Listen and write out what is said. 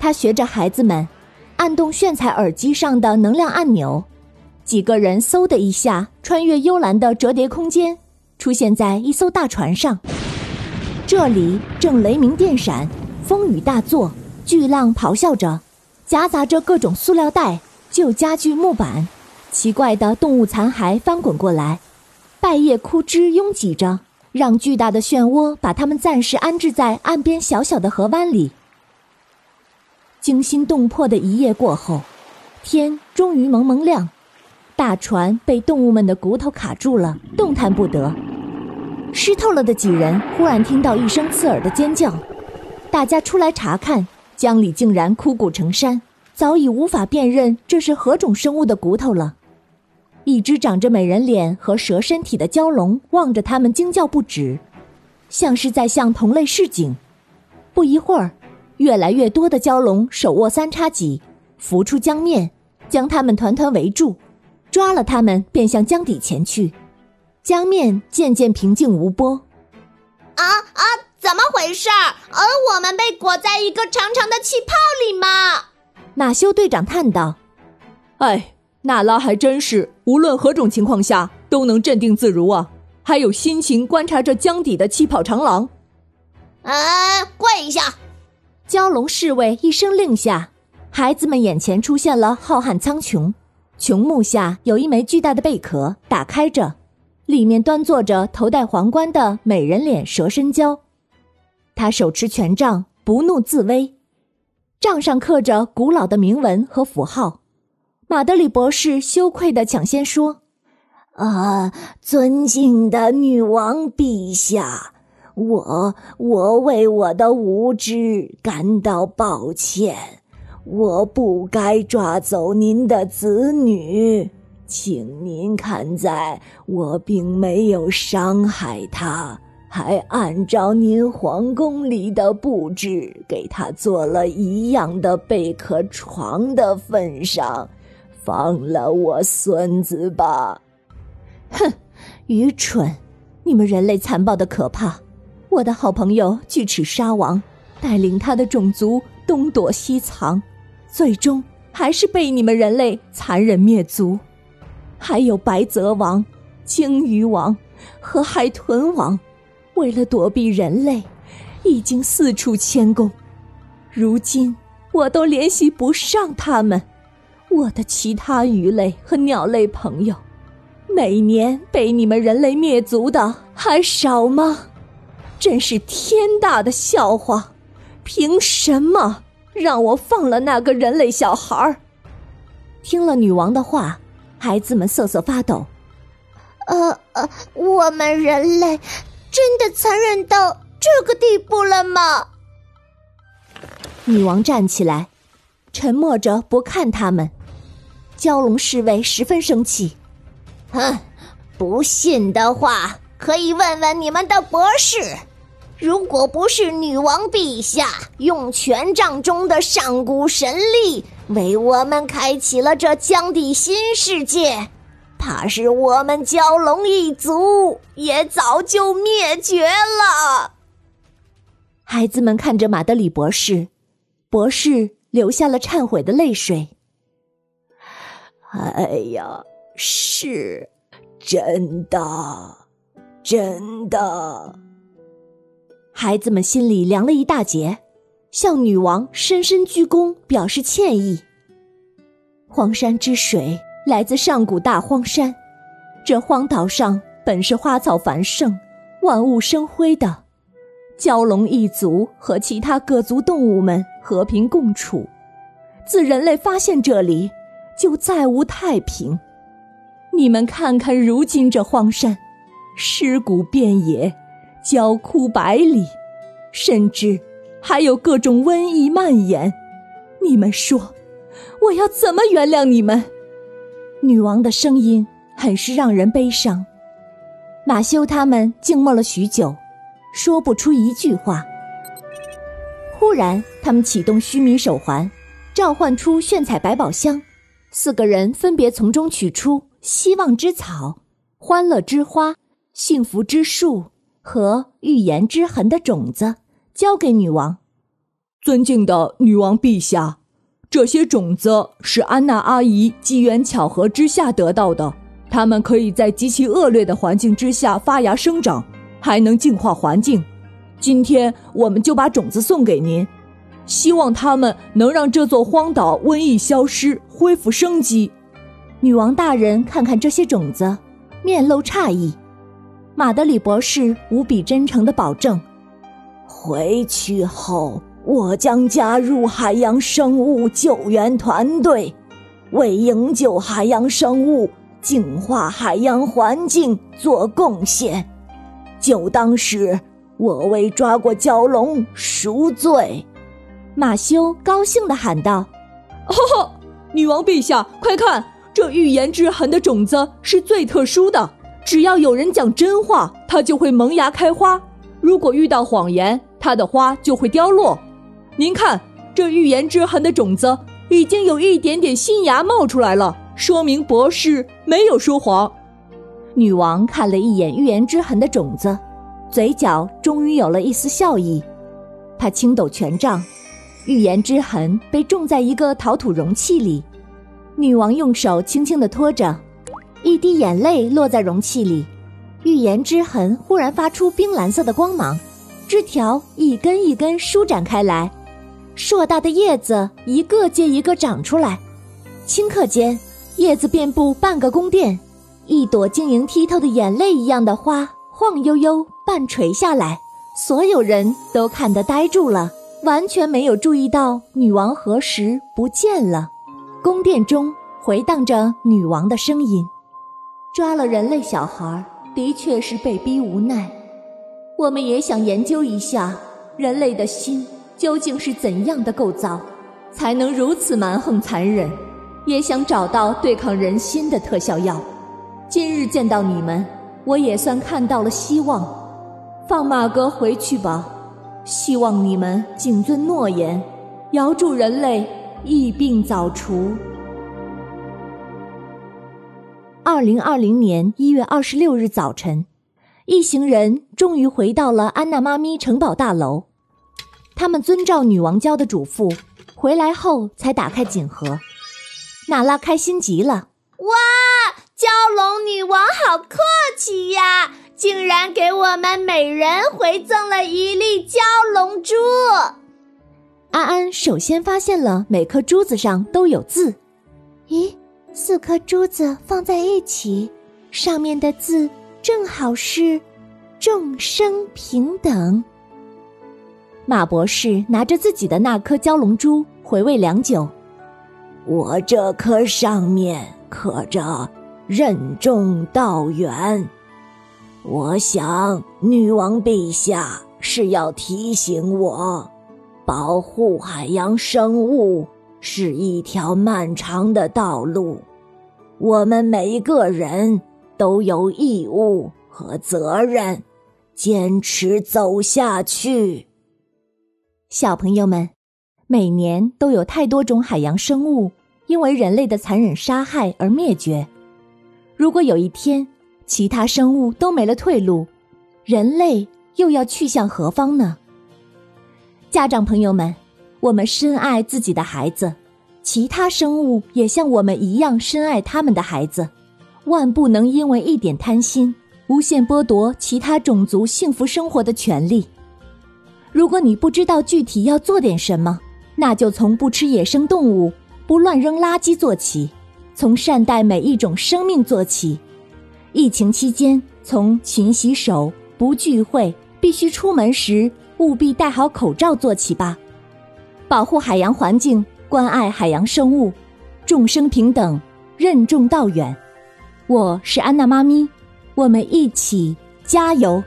他学着孩子们，按动炫彩耳机上的能量按钮，几个人嗖的一下穿越幽蓝的折叠空间，出现在一艘大船上。这里正雷鸣电闪，风雨大作，巨浪咆哮着，夹杂着各种塑料袋、旧家具、木板，奇怪的动物残骸翻滚过来，败叶枯枝拥挤着，让巨大的漩涡把它们暂时安置在岸边小小的河湾里。惊心动魄的一夜过后，天终于蒙蒙亮，大船被动物们的骨头卡住了，动弹不得。湿透了的几人忽然听到一声刺耳的尖叫，大家出来查看，江里竟然枯骨成山，早已无法辨认这是何种生物的骨头了。一只长着美人脸和蛇身体的蛟龙望着他们惊叫不止，像是在向同类示警。不一会儿，越来越多的蛟龙手握三叉戟，浮出江面，将他们团团围住，抓了他们便向江底前去。江面渐渐平静无波。啊啊！怎么回事？而我们被裹在一个长长的气泡里吗？马修队长叹道：“哎，娜拉还真是无论何种情况下都能镇定自如啊，还有心情观察着江底的气泡长廊。”啊！跪下！蛟龙侍卫一声令下，孩子们眼前出现了浩瀚苍穹，穹幕下有一枚巨大的贝壳，打开着。里面端坐着头戴皇冠的美人脸蛇身蛟，他手持权杖，不怒自威，杖上刻着古老的铭文和符号。马德里博士羞愧的抢先说：“啊，尊敬的女王陛下，我我为我的无知感到抱歉，我不该抓走您的子女。”请您看在我并没有伤害他，还按照您皇宫里的布置给他做了一样的贝壳床的份上，放了我孙子吧！哼，愚蠢！你们人类残暴的可怕！我的好朋友巨齿鲨王带领他的种族东躲西藏，最终还是被你们人类残忍灭族。还有白泽王、鲸鱼王和海豚王，为了躲避人类，已经四处迁宫。如今我都联系不上他们。我的其他鱼类和鸟类朋友，每年被你们人类灭族的还少吗？真是天大的笑话！凭什么让我放了那个人类小孩儿？听了女王的话。孩子们瑟瑟发抖。呃呃，我们人类真的残忍到这个地步了吗？女王站起来，沉默着不看他们。蛟龙侍卫十分生气。哼，不信的话，可以问问你们的博士。如果不是女王陛下用权杖中的上古神力为我们开启了这江底新世界，怕是我们蛟龙一族也早就灭绝了。孩子们看着马德里博士，博士流下了忏悔的泪水。哎呀，是，真的，真的。孩子们心里凉了一大截，向女王深深鞠躬，表示歉意。荒山之水来自上古大荒山，这荒岛上本是花草繁盛、万物生辉的，蛟龙一族和其他各族动物们和平共处。自人类发现这里，就再无太平。你们看看如今这荒山，尸骨遍野。焦枯百里，甚至还有各种瘟疫蔓延。你们说，我要怎么原谅你们？女王的声音很是让人悲伤。马修他们静默了许久，说不出一句话。忽然，他们启动须弥手环，召唤出炫彩百宝箱。四个人分别从中取出希望之草、欢乐之花、幸福之树。和预言之痕的种子交给女王。尊敬的女王陛下，这些种子是安娜阿姨机缘巧合之下得到的，它们可以在极其恶劣的环境之下发芽生长，还能净化环境。今天我们就把种子送给您，希望他们能让这座荒岛瘟疫消失，恢复生机。女王大人看看这些种子，面露诧异。马德里博士无比真诚的保证：回去后。我将加入海洋生物救援团队，为营救海洋生物、净化海洋环境做贡献，就当是我为抓过蛟龙赎罪。马修高兴地喊道：“哦，女王陛下，快看，这预言之痕的种子是最特殊的，只要有人讲真话，它就会萌芽开花；如果遇到谎言，它的花就会凋落。”您看，这预言之痕的种子已经有一点点新芽冒出来了，说明博士没有说谎。女王看了一眼预言之痕的种子，嘴角终于有了一丝笑意。她轻抖权杖，预言之痕被种在一个陶土容器里。女王用手轻轻地托着，一滴眼泪落在容器里，预言之痕忽然发出冰蓝色的光芒，枝条一根一根舒展开来。硕大的叶子一个接一个长出来，顷刻间，叶子遍布半个宫殿。一朵晶莹剔透的眼泪一样的花晃悠悠半垂下来，所有人都看得呆住了，完全没有注意到女王何时不见了。宫殿中回荡着女王的声音：“抓了人类小孩，的确是被逼无奈。我们也想研究一下人类的心。”究竟是怎样的构造，才能如此蛮横残忍？也想找到对抗人心的特效药。今日见到你们，我也算看到了希望。放马哥回去吧，希望你们谨遵诺言，遥祝人类疫病早除。二零二零年一月二十六日早晨，一行人终于回到了安娜妈咪城堡大楼。他们遵照女王教的嘱咐，回来后才打开锦盒。娜拉开心极了，哇！蛟龙女王好客气呀，竟然给我们每人回赠了一粒蛟龙珠。安安首先发现了每颗珠子上都有字，咦，四颗珠子放在一起，上面的字正好是“众生平等”。马博士拿着自己的那颗蛟龙珠，回味良久。我这颗上面刻着“任重道远”，我想女王陛下是要提醒我，保护海洋生物是一条漫长的道路，我们每个人都有义务和责任，坚持走下去。小朋友们，每年都有太多种海洋生物因为人类的残忍杀害而灭绝。如果有一天，其他生物都没了退路，人类又要去向何方呢？家长朋友们，我们深爱自己的孩子，其他生物也像我们一样深爱他们的孩子，万不能因为一点贪心，无限剥夺其他种族幸福生活的权利。如果你不知道具体要做点什么，那就从不吃野生动物、不乱扔垃圾做起，从善待每一种生命做起。疫情期间，从勤洗手、不聚会、必须出门时务必戴好口罩做起吧。保护海洋环境，关爱海洋生物，众生平等，任重道远。我是安娜妈咪，我们一起加油。